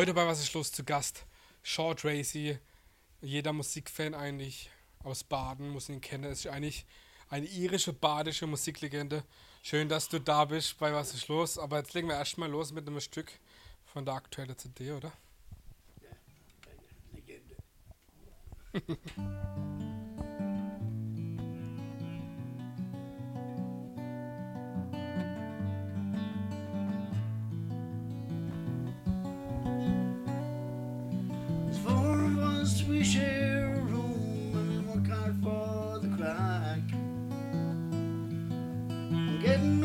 Heute bei Was ist los zu Gast? Short Tracy. Jeder Musikfan eigentlich aus Baden muss ihn kennen. Es ist eigentlich eine irische, badische Musiklegende. Schön, dass du da bist bei Was ist los? Aber jetzt legen wir erstmal los mit einem Stück von der aktuellen CD, oder? Ja, Legende.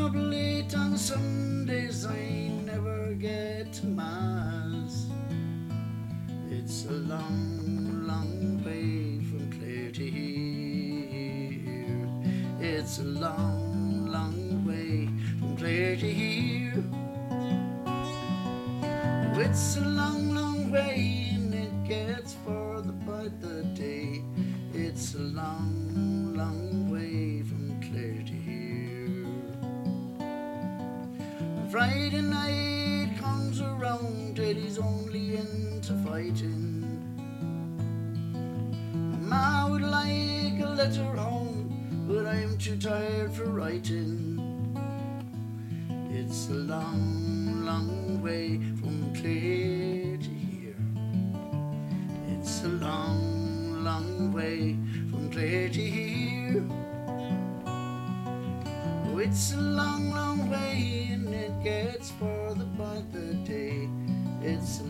up late on Sundays, I never get Mass. It's a long, long way from Clare to here. It's a long,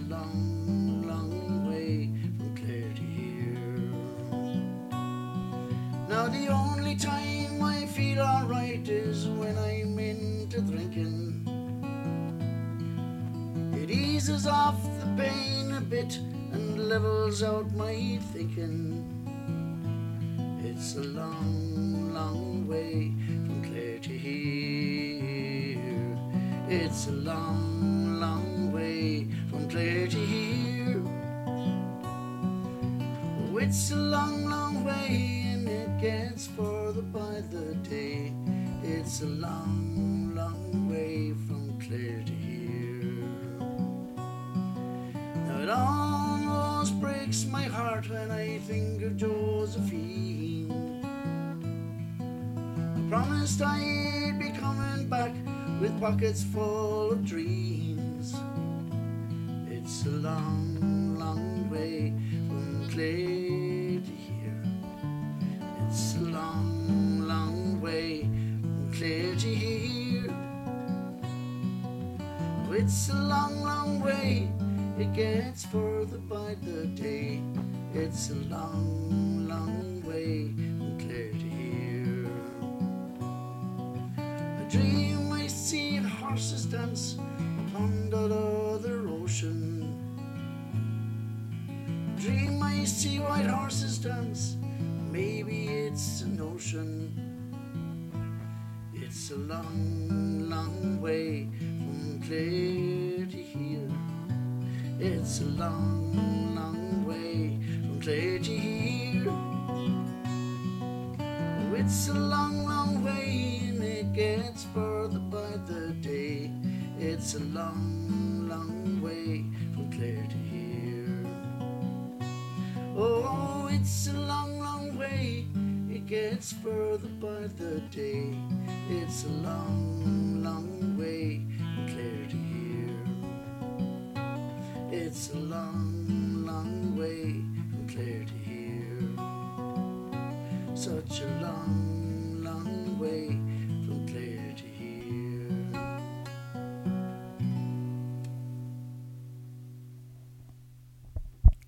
long, long way from Clare to here. Now, the only time I feel alright is when I'm into drinking. It eases off the pain a bit and levels out my thinking. It's a long, long way from Clare to here. It's a long the day. It's a long, long way from Clare to here. Now it almost breaks my heart when I think of Josephine. I promised I'd be coming back with pockets full of dreams. It's a long, long way from Clay It's a long, long way. It gets further by the day. It's a long, long way from Clare to here. I dream I see horses dance upon that other ocean. Dream I see white horses dance. Maybe it's an ocean. It's a long, long way from Clare long, long way from Clare to here. Oh, it's a long, long way and it gets further by the day. It's a long, long way from Clare to here. Oh, it's a long, long way. It gets further by the day. It's a long, long way from Clare to here. To here. Such a long, long way from Clare to here.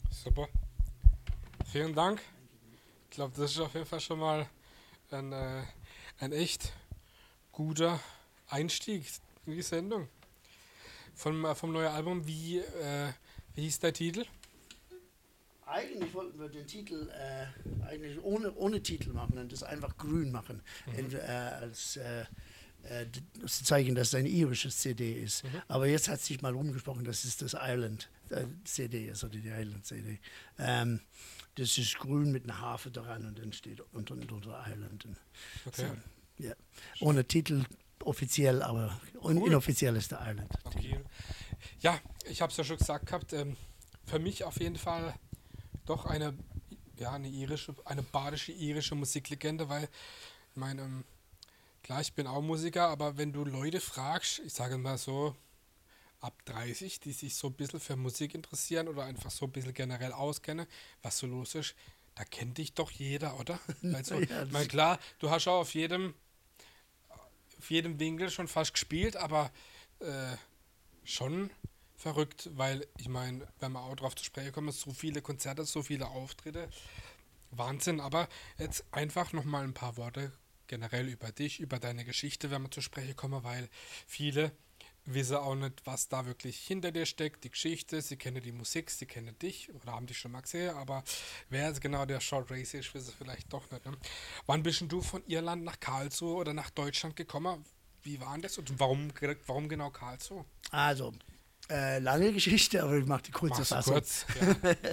Super. Vielen Dank. Ich glaube, das ist auf jeden Fall schon mal ein, äh, ein echt guter Einstieg in die Sendung. Vom, äh, vom neuen Album, wie, äh, wie hieß der Titel? Eigentlich wollten wir den Titel äh, eigentlich ohne, ohne Titel machen und das einfach grün machen. In, äh, als äh, äh, zu zeigen, dass es eine irische CD ist. Aber jetzt hat sich mal rumgesprochen, dass es das Island äh, CD ist oder die Island CD. Ähm, das ist grün mit einer Harfe dran und dann steht unter, unter Island. Okay. So, ja. Ohne Titel offiziell, aber un Cool. inoffiziell ist der Island. Okay. Ja, ich habe es ja schon gesagt gehabt, ähm, für mich auf jeden Fall doch eine, ja, eine irische, eine badische irische Musiklegende, weil, ich meine, ähm, klar, ich bin auch Musiker, aber wenn du Leute fragst, ich sage mal so, ab 30, die sich so ein bisschen für Musik interessieren oder einfach so ein bisschen generell auskennen, was so los ist, da kennt dich doch jeder, oder? Also, Ja, ich meine, klar, du hast auch auf jedem, auf jedem Winkel schon fast gespielt, aber äh, schon verrückt, weil ich meine, wenn wir auch drauf zu sprechen kommen, so viele Konzerte, so viele Auftritte, Wahnsinn, aber jetzt einfach nochmal ein paar Worte generell über dich, über deine Geschichte, wenn wir zu sprechen kommen, weil viele wissen auch nicht, was da wirklich hinter dir steckt, die Geschichte, sie kennen die Musik, sie kennen dich oder haben dich schon mal gesehen, aber wer jetzt genau der Short Race ist, wissen vielleicht doch nicht. Ne? Wann bist du von Irland nach Karlsruhe oder nach Deutschland gekommen? Wie war das und warum, warum genau Karlsruhe? Also, äh, lange Geschichte, aber ich mache die kurze Mach's Fassung. kurz. Ja.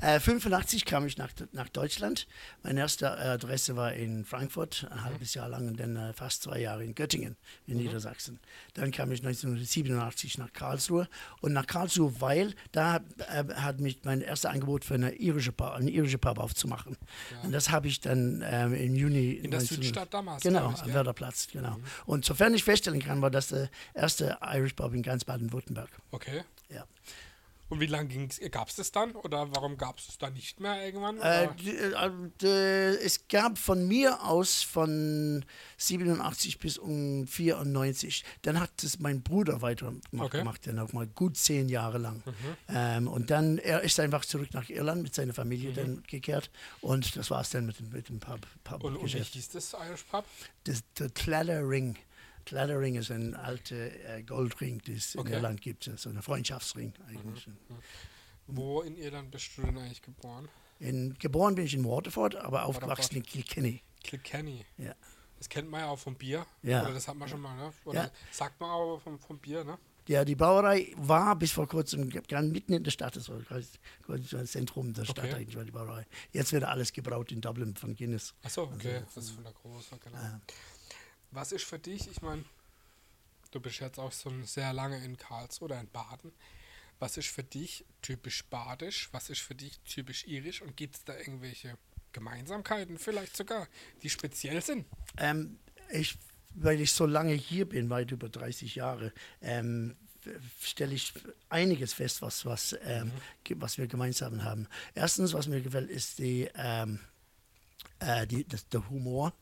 Äh, 85 kam ich nach, nach Deutschland. Meine erste Adresse war in Frankfurt, ein halbes Jahr lang und dann äh, fast zwei Jahre in Göttingen in Niedersachsen. Dann kam ich 1987 nach Karlsruhe und nach Karlsruhe, weil da äh, hat mich mein erstes Angebot für eine irische Pub, eine irische Pub aufzumachen. Und das habe ich dann ähm, im Juni In der 19 Südstadt damals, Genau, ich, am gell? Wörderplatz, genau. Und sofern ich feststellen kann, war das der erste Irish Pub in ganz Baden-Württemberg. Okay. Ja. Und wie lange gab es das dann? Oder warum gab es es dann nicht mehr irgendwann? Äh, äh, d- es gab von mir aus von 87 bis um 94. Dann hat es mein Bruder weitergemacht, Okay. gemacht, dann auch mal gut zehn Jahre lang. Ähm, und dann, er ist einfach zurück nach Irland mit seiner Familie dann gekehrt. Und das war es dann mit, dem- mit dem Pub, Pub und, und wie hieß das Irish Pub? Das, der Claddering. Claddering ist ein alter äh, Goldring, den es in Okay. Irland gibt. So ein Freundschaftsring eigentlich. Wo in Irland bist du denn eigentlich geboren? In, geboren bin ich in Waterford, aber aufgewachsen in Kilkenny. Kilkenny. Ja. Das kennt man ja auch vom Bier. Ja. Oder das hat man schon mal, ne? Oder Ja. sagt man auch vom, vom Bier, ne? Ja, die Brauerei war bis vor kurzem ganz mitten in der Stadt. Das war ein Zentrum der Stadt Okay. eigentlich, war die Brauerei. Jetzt wird alles gebraut in Dublin von Guinness. Achso, okay. Also, das ist von der Große, genau. Ja. Was ist für dich, ich meine, du bist jetzt auch schon sehr lange in Karlsruhe oder in Baden. Was ist für dich typisch badisch? Was ist für dich typisch irisch? Und gibt es da irgendwelche Gemeinsamkeiten vielleicht sogar, die speziell sind? Ähm, ich, weil ich so lange hier bin, weit über 30 Jahre, ähm, stelle ich einiges fest, was, was, ähm, ge- was wir gemeinsam haben. Erstens, was mir gefällt, ist die, ähm, äh, die, das, der Humor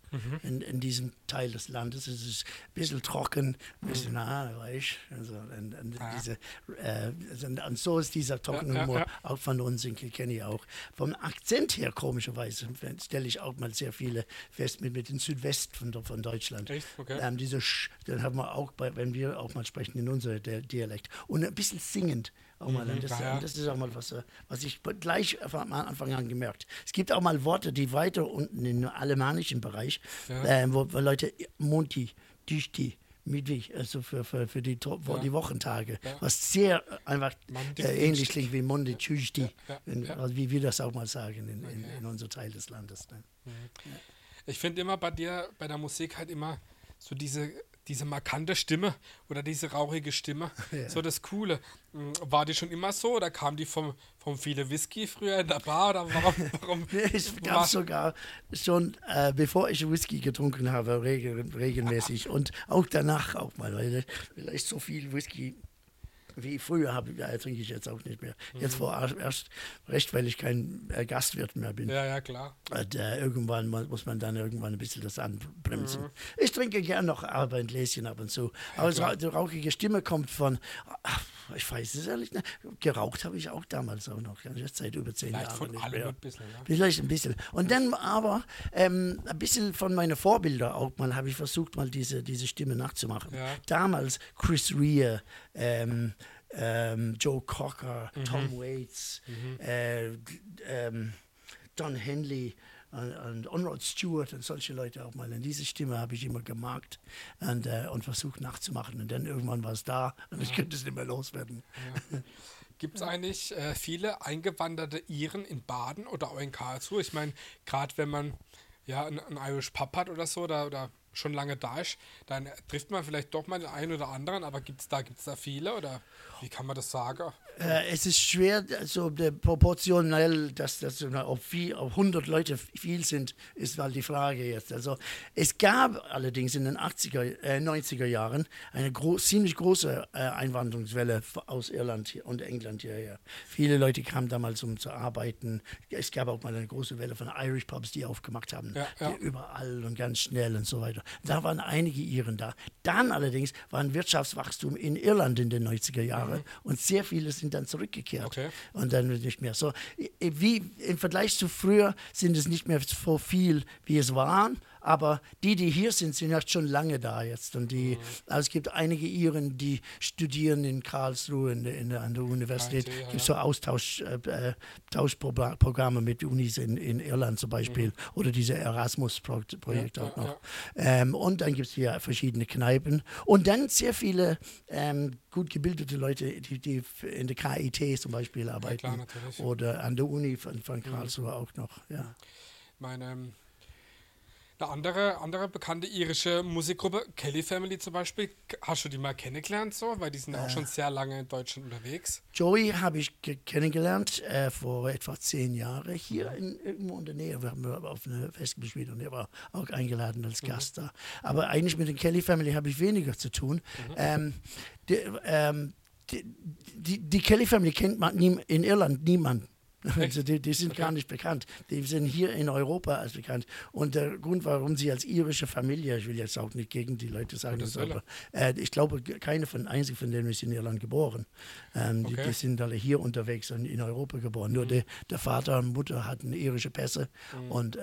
in, in diesem Teil des Landes. Es ist ein bisschen trocken, ein bisschen, na, weißt also, und, und, Ah. diese, äh, und, und so ist dieser trockene Ja, ja, Humor ja. auch von uns in Kilkenny auch. Vom Akzent her, komischerweise, stelle ich auch mal sehr viele fest mit, mit dem Südwest von, von Deutschland. Echt? Okay. Ähm, diese Sch, dann haben wir auch, bei, wenn wir auch mal sprechen, in unser der Dialekt. Und ein bisschen singend auch mal. Und das, ja, ja. das ist auch mal was, äh, was ich gleich von Anfang an gemerkt. Es gibt auch mal Worte, die weiter unten im alemannischen Bereich, Ja. ähm, wo, wo Leute Monti, Dichti, Midwig, also für, für, für die, wo Ja. die Wochentage, Ja. was sehr äh, einfach Monday, äh, ähnlich klingt wie Monday, Tuesday, also wie wir das auch mal sagen in, in, in unserem Teil des Landes. Ne? Ich finde immer bei dir, bei der Musik halt immer so diese, diese markante Stimme oder diese rauchige Stimme. Ja. So das Coole. Mm, War die schon immer so oder kam die vom, vom viele Whisky früher in der Bar oder warum? warum war- gab sogar schon, äh, bevor ich Whisky getrunken habe, regel, regelmäßig und auch danach auch mal, weil vielleicht so viel Whisky wie früher habe, ja, trinke ich jetzt auch nicht mehr. Jetzt vor erst recht, weil ich kein äh, Gastwirt mehr bin. Ja, ja, klar. Und, äh, irgendwann mu- muss man dann irgendwann ein bisschen das anbremsen. Mhm. Ich trinke gern noch aber ein Gläschen ab und zu. Aber ra- die rauchige Stimme kommt von, ach, ich weiß es ehrlich nicht, geraucht habe ich auch damals auch noch, jetzt seit über zehn Vielleicht Jahren von nicht allem ein bisschen. Ne? Vielleicht ein bisschen. Und dann aber ähm, ein bisschen von meinen Vorbildern auch mal habe ich versucht, mal diese, diese Stimme nachzumachen. Ja. Damals Chris Rea, ähm, ähm, Joe Cocker, Mhm. Tom Waits, äh, d- ähm, Don Henley und, und, und Rod Stewart und solche Leute auch mal. Und diese Stimme habe ich immer gemarkt und, äh, und versucht nachzumachen. Und dann irgendwann war es da und ich könnte es nicht mehr loswerden. Gibt es eigentlich äh, viele eingewanderte Iren in Baden oder auch in Karlsruhe? Ich meine, gerade wenn man ja einen, einen Irish Pub hat oder so, oder, oder schon lange da ist, dann trifft man vielleicht doch mal den einen oder anderen, aber gibt's da, gibt's da viele oder wie kann man das sagen? Äh, es ist schwer, also proportionell, dass das ob, viel, ob 100 Leute viel sind, ist mal die Frage jetzt. Also es gab allerdings in den 80er, äh, 90er Jahren eine gro ziemlich große äh, Einwanderungswelle aus Irland hier und England hierher. Viele Leute kamen damals, um zu arbeiten. Es gab auch mal eine große Welle von Irish Pubs, die aufgemacht haben, Ja, ja. Überall und ganz schnell und so weiter. Da waren einige Iren da. Dann allerdings war ein Wirtschaftswachstum in Irland in den 90er Jahren und sehr viele sind dann zurückgekehrt. Okay. und dann nicht mehr. So, wie im Vergleich zu früher sind es nicht mehr so viel, wie es waren. Aber die, die hier sind, sind ja schon lange da jetzt. Und die, Mhm. also es gibt einige Iren, die studieren in Karlsruhe in, in, an der Universität. KIT, ja, Es gibt so Austausch, äh, äh, mit Unis in, in Irland zum Beispiel. Oder diese Erasmus-Projekt Mhm. Ja, auch ja, noch. Ähm, und dann gibt es hier verschiedene Kneipen. Und dann sehr viele ähm, gut gebildete Leute, die, die in der KIT zum Beispiel arbeiten. klar, natürlich. Oder an der Uni von, von Karlsruhe auch noch. Ja. Meine, ähm, eine andere, andere bekannte irische Musikgruppe, Kelly Family zum Beispiel, hast du die mal kennengelernt so? Weil die sind ja auch schon sehr lange in Deutschland unterwegs. Joey habe ich ge- kennengelernt äh, vor etwa zehn Jahren hier in, irgendwo in der Nähe. Wir haben auf eine Fest gespielt und er war auch eingeladen als Gast da. Aber eigentlich mit der Kelly Family habe ich weniger zu tun. Ähm, die, ähm, die, die, die Kelly Family kennt man nie, in Irland niemand. Also die, die sind gar nicht bekannt. Die sind hier in Europa als bekannt. Und der Grund, warum sie als irische Familie, ich will jetzt auch nicht gegen die Leute sagen, das, aber äh, ich glaube, keine von einzig von denen ist in Irland geboren. Ähm, die, Okay. die sind alle hier unterwegs und in Europa geboren. Nur der, der Vater und Mutter hatten irische Pässe und und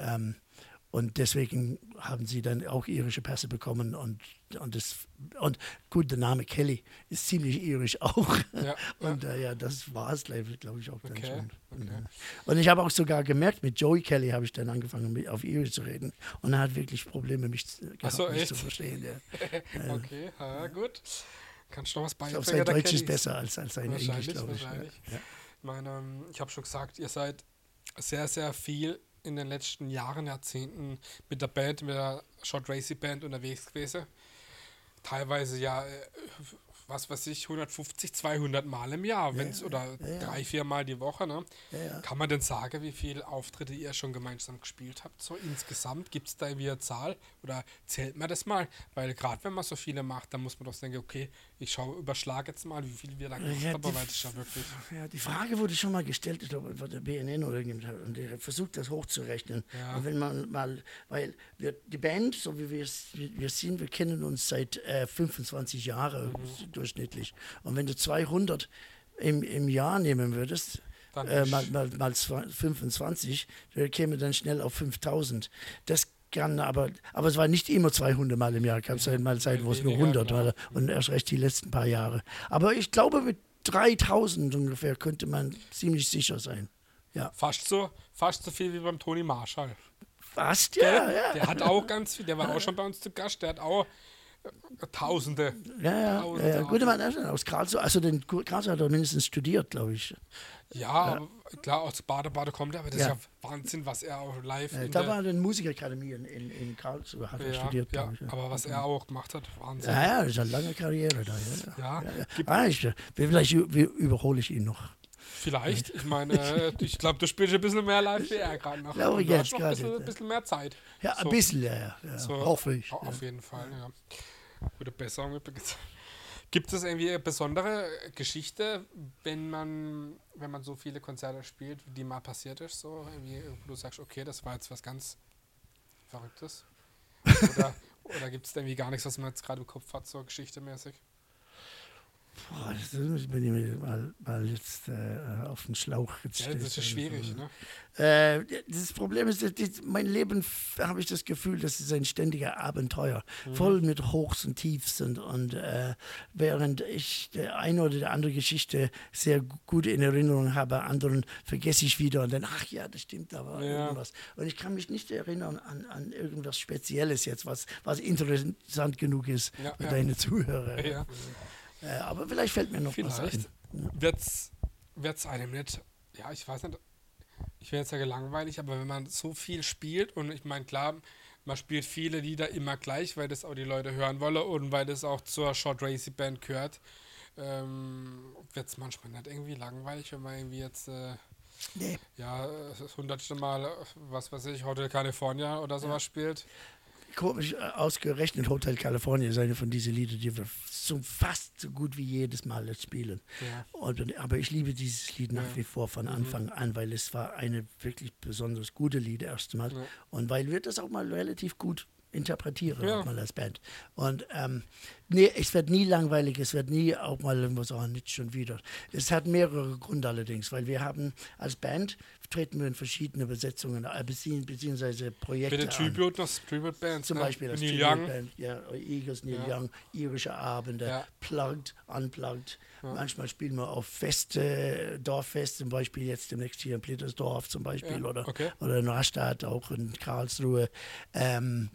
und deswegen haben sie dann auch irische Pässe bekommen und, und, das, und gut, der Name Kelly ist ziemlich irisch auch. Ja, und äh, ja, das war es, glaube ich, auch dann Okay, schon. okay. Und ich habe auch sogar gemerkt, mit Joey Kelly habe ich dann angefangen, mit, auf Irisch zu reden. Und er hat wirklich Probleme, mich, zu- gehabt, so, mich zu verstehen. Ja. Okay, ja, gut. Kannst du noch was Ich glaube, beibringen? sein Deutsch ist besser als, als sein Englisch, glaube. Ja. Ja. Ich meine, ähm, ich habe schon gesagt, ihr seid sehr, sehr viel in den letzten Jahren, Jahrzehnten mit der Band, mit der Short Racy Band unterwegs gewesen. Teilweise ja, äh, was weiß ich, 150, 200 Mal im Jahr, wenn's, oder ja, ja. drei, vier Mal die Woche. Ne? Ja, ja. Kann man denn sagen, wie viele Auftritte ihr schon gemeinsam gespielt habt? So insgesamt gibt es da irgendwie eine Zahl oder zählt man das mal? Weil gerade wenn man so viele macht, dann muss man doch denken, okay, ich schaue, überschlage jetzt mal, wie viel wir da gemacht haben, weil das ja wirklich. Ja, die Frage wurde schon mal gestellt, ich glaube, von der BNN oder irgendjemand, und der versucht das hochzurechnen. Ja. Und wenn man mal, weil wir, die Band, so wie wir wir sind, wir kennen uns seit äh, 25 Jahren Mhm. durchschnittlich. Und wenn du 200 im, im Jahr nehmen würdest, äh, mal, mal, mal zwei- 25, dann käme dann schnell auf 5000. Das kann aber, aber es war nicht immer 200 Mal im Jahr, gab es mal Zeit, wo es nur Weniger, 100 genau. war und erst recht die letzten paar Jahre. Aber ich glaube, mit 3000 ungefähr könnte man ziemlich sicher sein. Ja, Fast so, fast so viel wie beim Toni Marshall. fast, ja, ja. Der hat auch ganz viel, der war auch schon bei uns zu Gast, der hat auch Tausende. Ja, ja, Tausende ja, ja. Gute. Mann, aus Karlsruhe, also den Karlsruhe hat er mindestens studiert, glaube ich. Ja, aber klar, aus Bade-Bade kommt er, aber das Ja. ist ja Wahnsinn, was er auch live in da der, war eine Musikakademie in, in, in Karlsruhe, hat er ja, studiert, ja, glaube ich. Ja. aber was er auch gemacht hat, Wahnsinn. Ja, ja, das ist eine lange Karriere da. Ja, Ja, ja. ja. Ah, ich, vielleicht überhole ich ihn noch. Vielleicht, ich meine, ich glaube, du spielst ein bisschen mehr live wie er gerade noch. Glaube ich jetzt noch ein bisschen, bisschen mehr Zeit. Ja, So. ein bisschen, ja, ja. So, hoffe ich. au- Ja. Auf jeden Fall, ja. Gute Besserung übrigens. Gibt es irgendwie eine besondere Geschichte, wenn man, wenn man so viele Konzerte spielt, die mal passiert ist, so irgendwie, wo du sagst, okay, das war jetzt was ganz Verrücktes? Oder, oder gibt es irgendwie gar nichts, was man jetzt gerade im Kopf hat, so geschichtemäßig? Boah, das ist- bin ich mir mal, mal jetzt äh, auf den Schlauch Ja, gestellt. das ist schwierig, ne? Äh, das Problem ist, das, mein Leben, habe ich das Gefühl, das ist ein ständiger Abenteuer. Mhm. Voll mit Hochs und Tiefs. Und, und äh, während ich der eine oder die andere Geschichte sehr gu- gut in Erinnerung habe, anderen vergesse ich wieder und dann, ach ja, das stimmt, da war Ja. irgendwas. Und ich kann mich nicht erinnern an, an irgendwas Spezielles jetzt, was, was interessant genug ist Ja, für ja. deine Zuhörer. Ja. Äh, aber vielleicht fällt mir noch was Vielleicht ein. wird's, wird's einem nicht, ja, ich weiß nicht, ich wäre jetzt ja gelangweilig, aber wenn man so viel spielt und ich meine, klar, man spielt viele Lieder immer gleich, weil das auch die Leute hören wollen und weil das auch zur Short Racy Band gehört. Ähm, Wird es manchmal nicht irgendwie langweilig, wenn man irgendwie jetzt äh, Nee. ja, das hundertste Mal, was weiß ich, Hotel California oder sowas spielt. Komisch äh, ausgerechnet Hotel California ist eine von diesen Liedern, die wir so fast so gut wie jedes Mal jetzt spielen. Ja. Und, aber ich liebe dieses Lied nach Ja. wie vor von Anfang an, weil es war eine wirklich besonders gute Lied erstmal. Ja. Und weil wir das auch mal relativ gut interpretieren, Ja. auch mal als Band. Und ähm, nee, es wird nie langweilig, es wird nie auch mal irgendwas, oh, nicht schon wieder. Es hat mehrere Gründe allerdings, weil wir haben als Band treten wir in verschiedene Besetzungen, äh, beziehungsweise Projekte Mit den an. Tribute, noch Tribute Bands. Zum ne? Beispiel das Neil Tribute Young. Band, ja, Eagles, Neil Ja. Young, irische Abende, Ja. plugged, unplugged. Ja. Manchmal spielen wir auf Feste, Dorffest, zum Beispiel jetzt demnächst hier in Blittersdorf zum Beispiel oder, okay. oder in Rastatt, auch in Karlsruhe. Ähm,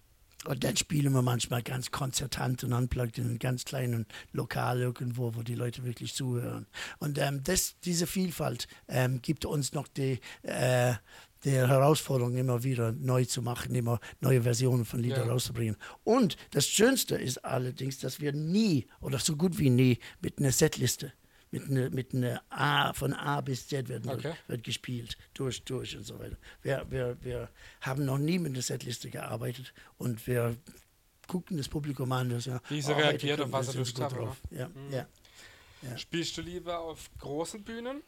und dann spielen wir manchmal ganz konzertant und unplugged in einem ganz kleinen Lokal irgendwo, wo die Leute wirklich zuhören. Und ähm, das, diese Vielfalt ähm, gibt uns noch die, äh, die Herausforderung, immer wieder neu zu machen, immer neue Versionen von Liedern Ja. rauszubringen. Und das Schönste ist allerdings, dass wir nie oder so gut wie nie mit einer Setliste mit einer, mit einer A, von A bis Z wird, Okay. wird gespielt, durch, durch und so weiter. Wir, wir, wir haben noch nie mit einer Setliste gearbeitet und wir gucken das Publikum an. Ja, Wie sie heute reagiert, auf was sie Lust haben, drauf. Ja, Mhm. ja. Ja. Spielst du lieber auf großen Bühnen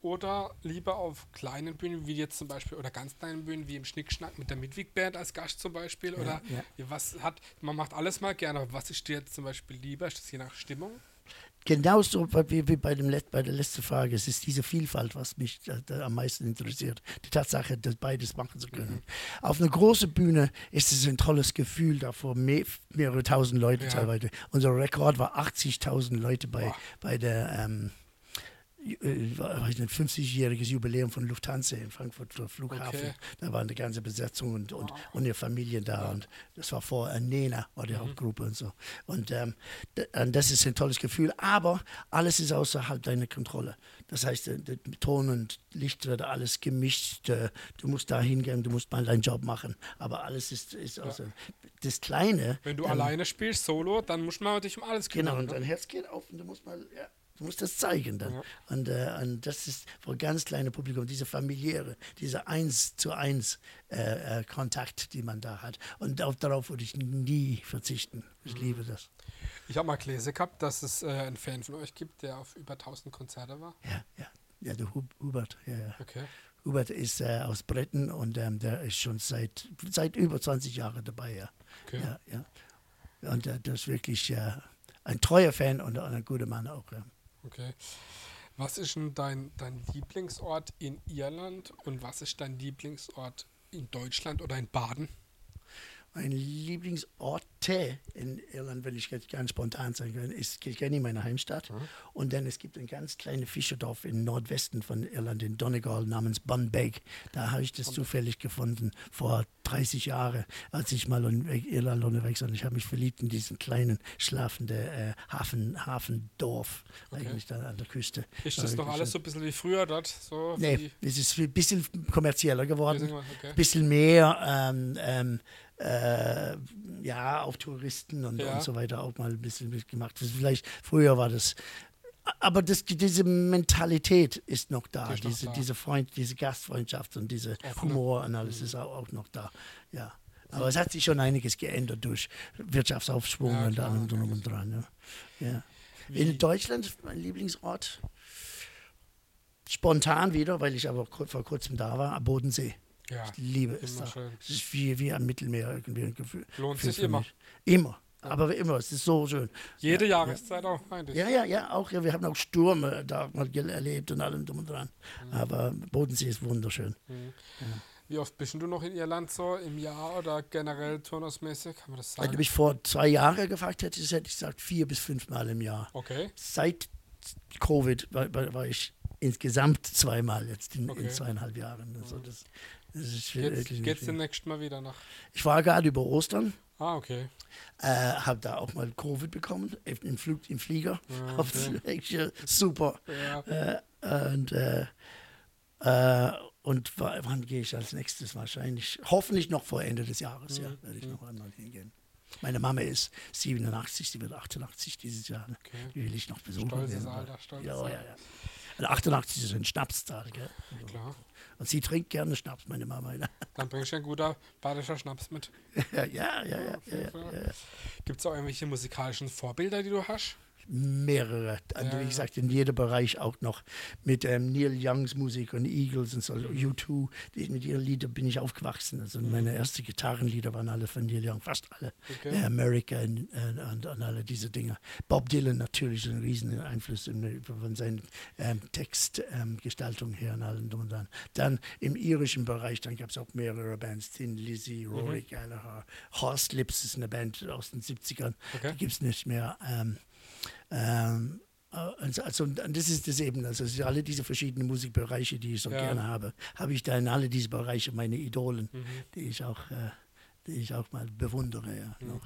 oder lieber auf kleinen Bühnen, wie jetzt zum Beispiel, oder ganz kleinen Bühnen, wie im Schnickschnack mit der Midwig Band als Gast zum Beispiel? Oder was hat, man macht alles mal gerne, aber was ist dir jetzt zum Beispiel lieber? Ist das je nach Stimmung? Genauso wie, wie bei, dem, bei der letzten Frage. Es ist diese Vielfalt, was mich da, am meisten interessiert. Die Tatsache, das beides machen zu können. Auf einer großen Bühne ist es ein tolles Gefühl, da vor mehr, mehrere tausend Leute Ja. teilweise. Unser Rekord war 80.000 Leute bei, Boah. bei der. Ähm, ju- äh, 50-jähriges Jubiläum von Lufthansa in Frankfurt Flughafen. Okay. Da war eine ganze Besetzung und, und, und ihre Familie da. Und das war vor äh, Nena, war Mhm. die Hauptgruppe und so. Und, ähm, das ist ein tolles Gefühl. Aber alles ist außerhalb deiner Kontrolle. Das heißt, äh, Ton und Licht wird alles gemischt. Du musst da hingehen, du musst mal deinen Job machen. Aber alles ist, ist außer. Das Kleine. Wenn du ähm, alleine spielst, solo, dann muss man dich um alles Genau, kümmern. und ne? dein Herz geht auf und du musst mal, ja, du musst das zeigen dann. Ja. Und, äh, und das ist für ein ganz kleines Publikum, diese familiäre, diese eins zu eins äh, äh, Kontakt, die man da hat. Und auf, darauf würde ich nie verzichten. Ich liebe das. Ich habe mal gelesen gehabt, dass es äh, einen Fan von euch gibt, der auf über 1000 Konzerte war. Ja, ja. Ja, der Hub, Hubert, ja, ja. Okay. Hubert ist äh, aus Bretten und ähm, der ist schon seit, seit über 20 Jahren dabei, ja. okay. Ja, ja. Und äh, das ist wirklich äh, ein treuer Fan und ein guter Mann auch. Ja. Okay. Was ist denn dein, dein Lieblingsort in Irland und was ist dein Lieblingsort in Deutschland oder in Baden? Mein Lieblingsorte in Irland, wenn ich jetzt ganz spontan sagen kann, ist Kilkenny, meine Heimstadt. Und dann es gibt ein ganz kleines Fischerdorf im Nordwesten von Irland, in Donegal, namens Bunbeg. Da habe ich das zufällig gefunden, vor 30 Jahren, als ich mal in Irland unterwegs war. Und Ich habe mich verliebt in diesen kleinen, schlafenden äh, Hafen, Hafendorf, Okay. eigentlich da an der Küste. Ist das noch alles so ein bisschen wie früher dort? So Nee, es ist ein bisschen kommerzieller geworden Okay. bisschen mehr ähm, ähm, äh, ja, auf Touristen und, Ja. und so weiter auch mal ein bisschen mitgemacht. Das Vielleicht früher war das. Aber das, diese Mentalität ist noch da, ist noch diese, da. diese Freund, diese Gastfreundschaft und diese Offene. Humor und alles ist auch, auch noch da. Ja. Aber es hat sich schon einiges geändert durch Wirtschaftsaufschwung Ja, und allem drum und dran. Ja. Ja. Wie- In Deutschland, mein Lieblingsort, spontan wieder, weil ich aber vor kurzem da war, am Bodensee. Ja, Ich liebe es da. schön. Es ist wie, wie am Mittelmeer irgendwie ein Gefühl. Lohnt Gefühl sich immer. mich. Immer. Aber immer. Es ist so schön. Jede ja, Jahreszeit auch eigentlich. Ja, ja, ja. Auch ja, wir haben auch Stürme da mal erlebt und allem drum und dran. Aber Bodensee ist wunderschön. Wie oft bist du noch in Irland so im Jahr oder generell turnusmäßig? Kann man das Wenn du sagen? mich vor zwei Jahren gefragt hättest, hätte ich gesagt vier bis fünf Mal im Jahr. Okay. Seit Covid war, war, war ich insgesamt zweimal jetzt in, Okay. in zweieinhalb Jahren. Also das, nicht geht's viel. demnächst mal wieder nach? Ich war gerade über Ostern. Ah, okay. Äh, habe da auch mal Covid bekommen, im, Flug, im Flieger. Auf- okay. super. Ja. Äh, und, äh, äh, und wann gehe ich als nächstes? Wahrscheinlich, hoffentlich noch vor Ende des Jahres, mhm. ja, werde ich noch einmal hingehen. Meine Mama ist 87, sie wird 88 dieses Jahr. Okay. Die will ich noch besuchen. Stolzes Alter, stolzes ja, ja, ja. Also 88 ist ein Schnapszahl, gell? Also, Klar. Und sie trinkt gerne Schnaps, meine Mama. Dann bringe ich ein guter badischer Schnaps mit. ja, ja, ja. ja, ja, ja Gibt es auch irgendwelche musikalischen Vorbilder, die du hast? Mehrere. Also, wie gesagt, in jedem Bereich auch noch mit ähm, Neil Youngs Musik und Eagles und so, U2. Die, mit ihren Liedern bin ich aufgewachsen. Also mhm. meine ersten Gitarrenlieder waren alle von Neil Young, fast alle. Okay. Äh, America und, und, und, alle diese Dinge. Bob Dylan natürlich ein riesen Einfluss in, von seiner ähm, Textgestaltung ähm, her und allem drum und dran. Dann im irischen Bereich, dann gab es auch mehrere Bands, Thin Lizzy, Rory mhm. Gallagher, Horse Lips ist eine Band aus den 70ern. Okay. Die gibt es nicht mehr. Ähm, ähm, also, also, das ist das eben, also alle diese verschiedenen Musikbereiche, die ich so ja. gerne habe, habe ich da in alle diese Bereiche meine Idolen, mhm. die ich auch, äh, die ich auch mal bewundere. Ja, mhm. noch,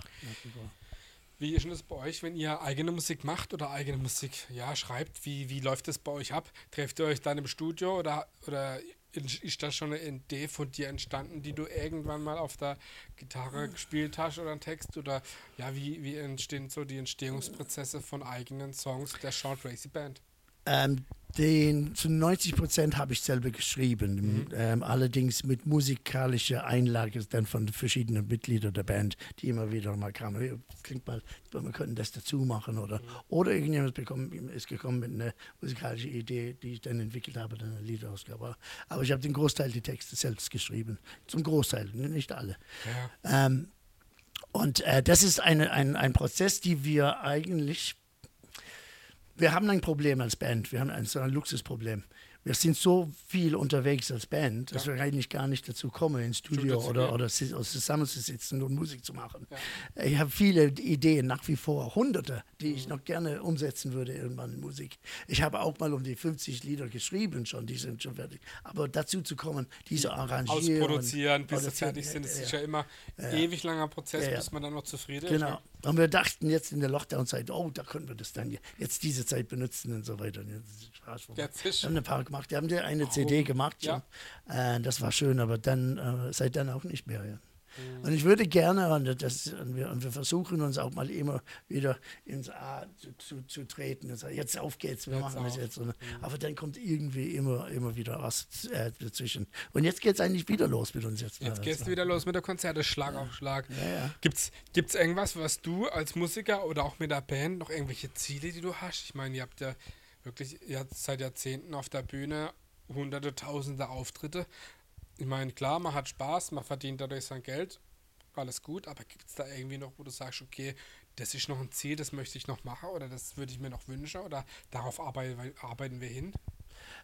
wie ist denn das bei euch, wenn ihr eigene Musik macht oder eigene Musik ja, schreibt? Wie, wie läuft das bei euch ab? Trefft ihr euch dann im Studio oder, oder ist da schon eine Idee von dir entstanden, die du irgendwann mal auf der Gitarre gespielt hast oder einen Text? Oder ja, wie, wie entstehen so die Entstehungsprozesse von eigenen Songs der Short Racy Band? Ähm, den zu 90 Prozent habe ich selber geschrieben, mhm. ähm, allerdings mit musikalischer Einlage dann von verschiedenen Mitgliedern der Band, die immer wieder mal kamen. Klingt mal, wir könnten das dazu machen oder mhm. oder irgendjemand bekommen, ist gekommen mit einer musikalischen Idee, die ich dann entwickelt habe, dann eine Liederausgabe. Aber ich habe den Großteil der Texte selbst geschrieben, zum Großteil, nicht alle. Ja. Ähm, und äh, das ist eine, ein, ein Prozess, die wir eigentlich wir haben ein Problem als Band, wir haben ein, so ein Luxusproblem. Wir sind so viel unterwegs als Band, dass ja. wir eigentlich gar nicht dazu kommen, ins Studio oder, oder zusammenzusitzen und Musik zu machen. Ja. Ich habe viele Ideen, nach wie vor hunderte, die ich mhm. noch gerne umsetzen würde irgendwann in Musik. Ich habe auch mal um die 50 Lieder geschrieben schon, die sind schon fertig. Aber dazu zu kommen, diese arrangieren. Ausproduzieren, bis sie fertig sind, ist ja immer ein ewig langer Prozess, bis man dann noch zufrieden ist. Genau. Und wir dachten jetzt in der Lockdown-Zeit, oh, da können wir das dann jetzt diese Zeit benutzen und so weiter. Und jetzt, wir haben ein paar gemacht. Wir haben eine oh, CD gemacht. Ja. Äh, das war schön, aber dann äh, seit dann auch nicht mehr. Ja. Mhm. Und ich würde gerne, und, das, und, wir, und wir versuchen uns auch mal immer wieder ins A zu, zu, zu treten. Und sagen, jetzt auf geht's, wir jetzt machen das jetzt. Und, mhm. Aber dann kommt irgendwie immer, immer wieder was äh, dazwischen. Und jetzt geht es eigentlich wieder los mit uns jetzt. Jetzt geht es wieder los mit der Konzerte, Schlag ja. auf Schlag. Ja, ja. Gibt es irgendwas, was du als Musiker oder auch mit der Band noch irgendwelche Ziele, die du hast? Ich meine, ihr habt ja wirklich ihr seit Jahrzehnten auf der Bühne hunderte, tausende Auftritte. Ich meine, klar, man hat Spaß, man verdient dadurch sein Geld, alles gut, aber gibt es da irgendwie noch, wo du sagst, okay, das ist noch ein Ziel, das möchte ich noch machen oder das würde ich mir noch wünschen oder darauf arbeiten, wir hin?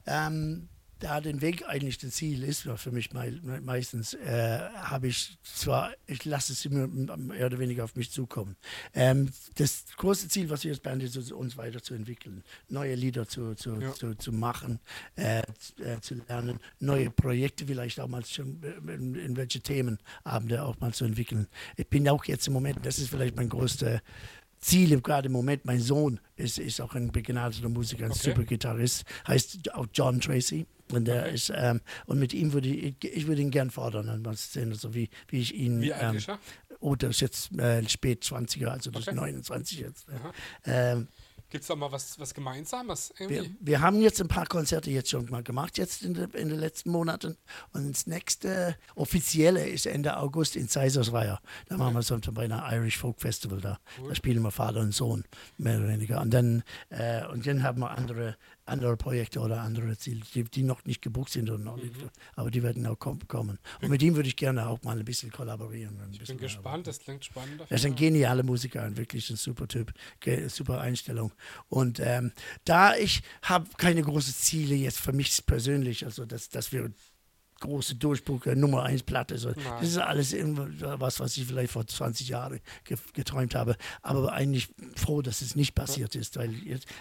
Ähm, da den Weg eigentlich das Ziel ist, für mich meistens, äh, habe ich zwar, ich lasse es immer mehr oder weniger auf mich zukommen. Ähm, das große Ziel, was wir jetzt Band ist, uns weiterzuentwickeln, neue Lieder zu, zu, ja. zu, zu, machen, äh, äh, zu lernen, neue Projekte vielleicht auch mal schon, in, in welche Themenabende auch mal zu entwickeln. Ich bin auch jetzt im Moment, das ist vielleicht mein größter Ziel gerade im Moment. Mein Sohn ist, ist auch ein begnadeter Musiker, ein okay. super Gitarrist, heißt auch John Tracy. Und der okay. ist, ähm, und mit ihm würde ich, ich würde ihn gern fordern, mal sehen, also wie, wie ich ihn. Wie alt ähm, ist er? Oh, das ist jetzt äh, spät 20er, also das okay. ist 29 jetzt. Ähm, Gibt es da mal was, was Gemeinsames? Wir, wir, haben jetzt ein paar Konzerte jetzt schon mal gemacht, jetzt in, de, in den letzten Monaten. Und das nächste offizielle ist Ende August in Seisersweier. Da machen wir so bei einer Irish Folk Festival da. Cool. Da spielen wir Vater und Sohn, mehr oder weniger. Und dann, äh, und dann haben wir andere andere Projekte oder andere Ziele, die, die noch nicht gebucht sind und noch nicht, mhm. aber die werden auch kommen. Und mit ihm würde ich gerne auch mal ein bisschen kollaborieren. Ein ich bisschen bin gespannt, das klingt spannend. Er ist ein genialer Musiker, ein wirklich ein super Typ, super Einstellung. Und ähm, da ich habe keine großen Ziele jetzt für mich persönlich, also dass, dass wir große Durchbruch, Nummer 1 Platte. So. Das ist alles was, was ich vielleicht vor 20 Jahren geträumt habe. Aber eigentlich froh, dass es nicht passiert ist, weil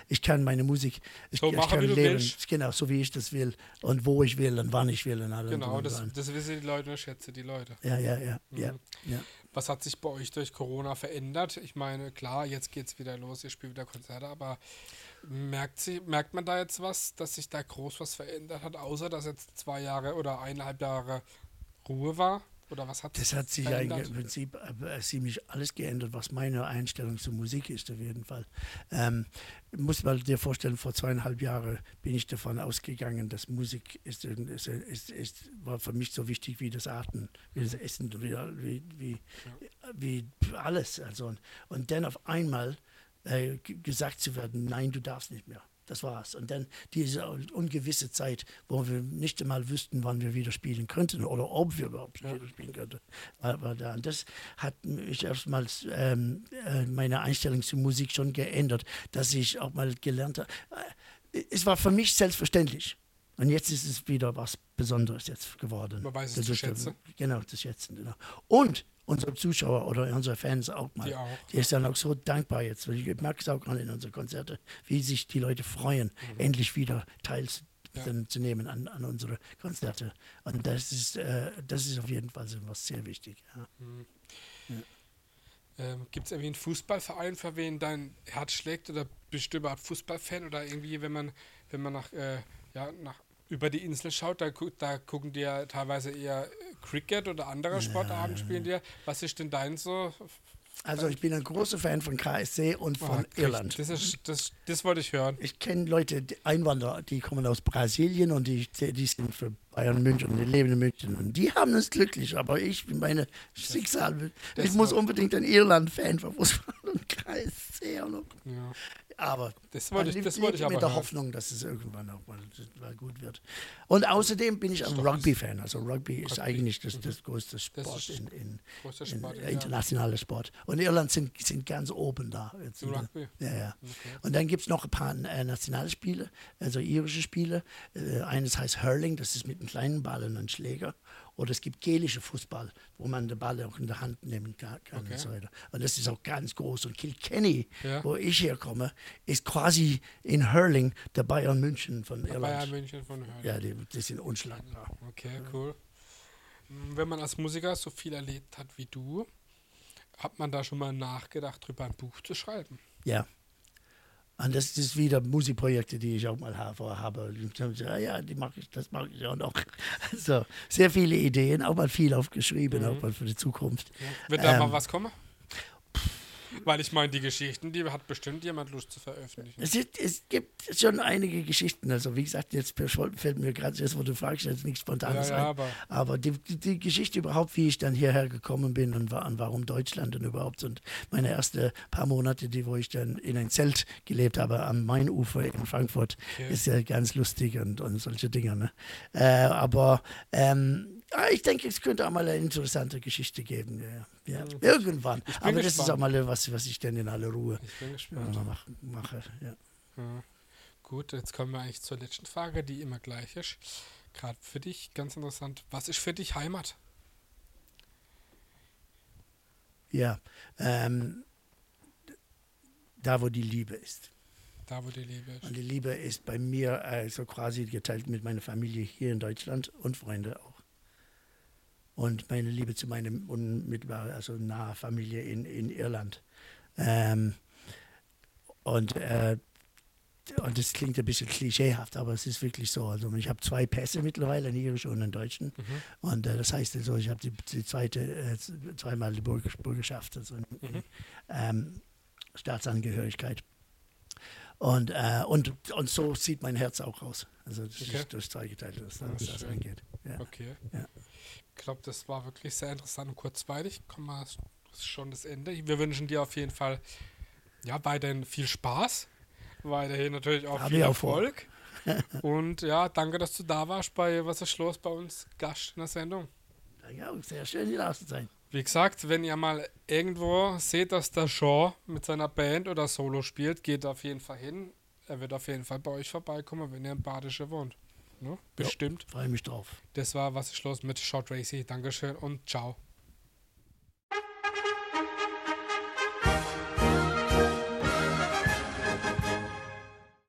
ich kann meine Musik, ich, so ich machen, kann leben, genau, so wie ich das will und wo ich will und wann ich will. Und genau, das, das wissen die Leute, schätze die Leute. Ja, ja, ja. Mhm. ja, ja. Was hat sich bei euch durch Corona verändert? Ich meine, klar, jetzt geht es wieder los, ihr spielt wieder Konzerte, aber merkt, sie, merkt man da jetzt was, dass sich da groß was verändert hat, außer dass jetzt zwei Jahre oder eineinhalb Jahre Ruhe war? Oder was hat Das hat sich eigentlich im Prinzip äh, ziemlich alles geändert, was meine Einstellung zur Musik ist, auf jeden Fall. Ähm, muss man dir vorstellen, vor zweieinhalb Jahren bin ich davon ausgegangen, dass Musik ist, ist, ist, ist war für mich so wichtig wie das Atmen, wie das Essen, wie, wie, wie, ja. wie alles. Also, und dann auf einmal äh, gesagt zu werden, nein, du darfst nicht mehr. Das war's. Und dann diese ungewisse Zeit, wo wir nicht einmal wüssten, wann wir wieder spielen könnten oder ob wir überhaupt ja. wieder spielen könnten, war, da. Das hat mich erstmals ähm, äh, meine Einstellung zur Musik schon geändert, dass ich auch mal gelernt habe. Äh, es war für mich selbstverständlich. Und jetzt ist es wieder was Besonderes jetzt geworden. Man weiß es das zu schätzen. Genau, zu schätzen. Genau. Und unsere Zuschauer oder unsere Fans auch mal. Die, auch. die ist dann auch so dankbar jetzt. Ich merke es auch gerade in unseren Konzerten, wie sich die Leute freuen, mhm. endlich wieder teilzunehmen ja. an, an unsere Konzerte. Und das ist, äh, das ist auf jeden Fall so was sehr wichtig. Ja. Mhm. Ja. Ähm, Gibt es irgendwie einen Fußballverein, für wen dein Herz schlägt? Oder bist du überhaupt Fußballfan? Oder irgendwie, wenn man, wenn man nach, äh, ja, nach über die Insel schaut, da, da gucken die ja teilweise eher Cricket oder andere Sportarten spielen die. Was ist denn dein so? Also ich bin ein großer Fan von KSC und von oh, Irland. Das, ist, das, das wollte ich hören. Ich kenne Leute, die Einwanderer, die kommen aus Brasilien und die, die sind für Bayern München und die leben in München. Und die haben es glücklich, aber ich bin meine Schicksal. Ich muss unbedingt ein Irland-Fan von Fußball und KSC noch. Ja. Aber das wollte ich, das wollte ich aber mit der hören. Hoffnung, dass es irgendwann auch mal, mal gut wird. Und außerdem bin ich ein Rugby-Fan. Also Rugby, Rugby, ist eigentlich das, das größte Sport das in, in, Sport, in, in internationaler Sport. Und Irland sind, sind ganz oben da. Jetzt Rugby? Ja, ja. Okay. Und dann gibt es noch ein paar äh, Nationalspiele, also irische Spiele. Äh, eines heißt Hurling, das ist mit einem kleinen Ball und einem Schläger. Oder es gibt gelische Fußball, wo man den Ball auch in der Hand nehmen kann. Okay. Und, so weiter. und das ist auch ganz groß. Und Kilkenny, ja. wo ich herkomme, ist quasi in Hurling der Bayern München von der Irland. Bayern München von Hurling. Ja, die, die sind unschlagbar. Okay, cool. Wenn man als Musiker so viel erlebt hat wie du, hat man da schon mal nachgedacht, darüber ein Buch zu schreiben? Ja. Und das ist wieder Musikprojekte, die ich auch mal habe. Ja, ja, die mache ich, das mache ich auch noch. So, sehr viele Ideen, auch mal viel aufgeschrieben, mhm. auch mal für die Zukunft. Ja. Wird da ähm, mal was kommen? Weil ich meine, die Geschichten, die hat bestimmt jemand Lust zu veröffentlichen. Es, es gibt schon einige Geschichten. Also, wie gesagt, jetzt fällt mir gerade, jetzt, wo du fragst, jetzt nichts Spontanes ja, ja, aber, aber die, die, die, Geschichte überhaupt, wie ich dann hierher gekommen bin und, und warum Deutschland und überhaupt. Und meine ersten paar Monate, die, wo ich dann in ein Zelt gelebt habe am Mainufer in Frankfurt, okay. ist ja ganz lustig und, und solche Dinge. Ne? Äh, aber ähm, ich denke, es könnte auch mal eine interessante Geschichte geben. Ja. Ja. Irgendwann. Aber gespannt. das ist auch mal was, was ich dann in aller Ruhe mach, mache. Ja. Ja. Gut, jetzt kommen wir eigentlich zur letzten Frage, die immer gleich ist. Gerade für dich, ganz interessant. Was ist für dich Heimat? Ja, ähm, da wo die Liebe ist. Da wo die Liebe ist. Und die Liebe ist bei mir also quasi geteilt mit meiner Familie hier in Deutschland und Freunde auch und meine Liebe zu meinem unmittelbar, also nahe Familie in, in Irland. Ähm, und, äh, und das klingt ein bisschen klischeehaft, aber es ist wirklich so. Also ich habe zwei Pässe mittlerweile, einen irischen und einen deutschen. Mhm. Und äh, das heißt also, ich habe die, die, zweite, äh, zweimal die Bürgerschaft, also mhm. ähm, Staatsangehörigkeit. Und, äh, und, und so sieht mein Herz auch aus. Also das okay. ist durch zweigeteilt, was, was das angeht. Ja. Okay. Ja. Ich glaube, das war wirklich sehr interessant und kurzweilig. Komm mal, das ist schon das Ende. Wir wünschen dir auf jeden Fall ja, weiterhin viel Spaß. Weiterhin natürlich auch Hab viel Erfolg. und ja, danke, dass du da warst bei Was ist los bei uns Gast in der Sendung. Ja, sehr schön, hier zu sein. Wie gesagt, wenn ihr mal irgendwo seht, dass der Shaw mit seiner Band oder Solo spielt, geht auf jeden Fall hin. Er wird auf jeden Fall bei euch vorbeikommen, wenn ihr im Badische wohnt. Ne? Bestimmt. Freue mich drauf. Das war Was ist los mit Short Racy. Dankeschön und ciao.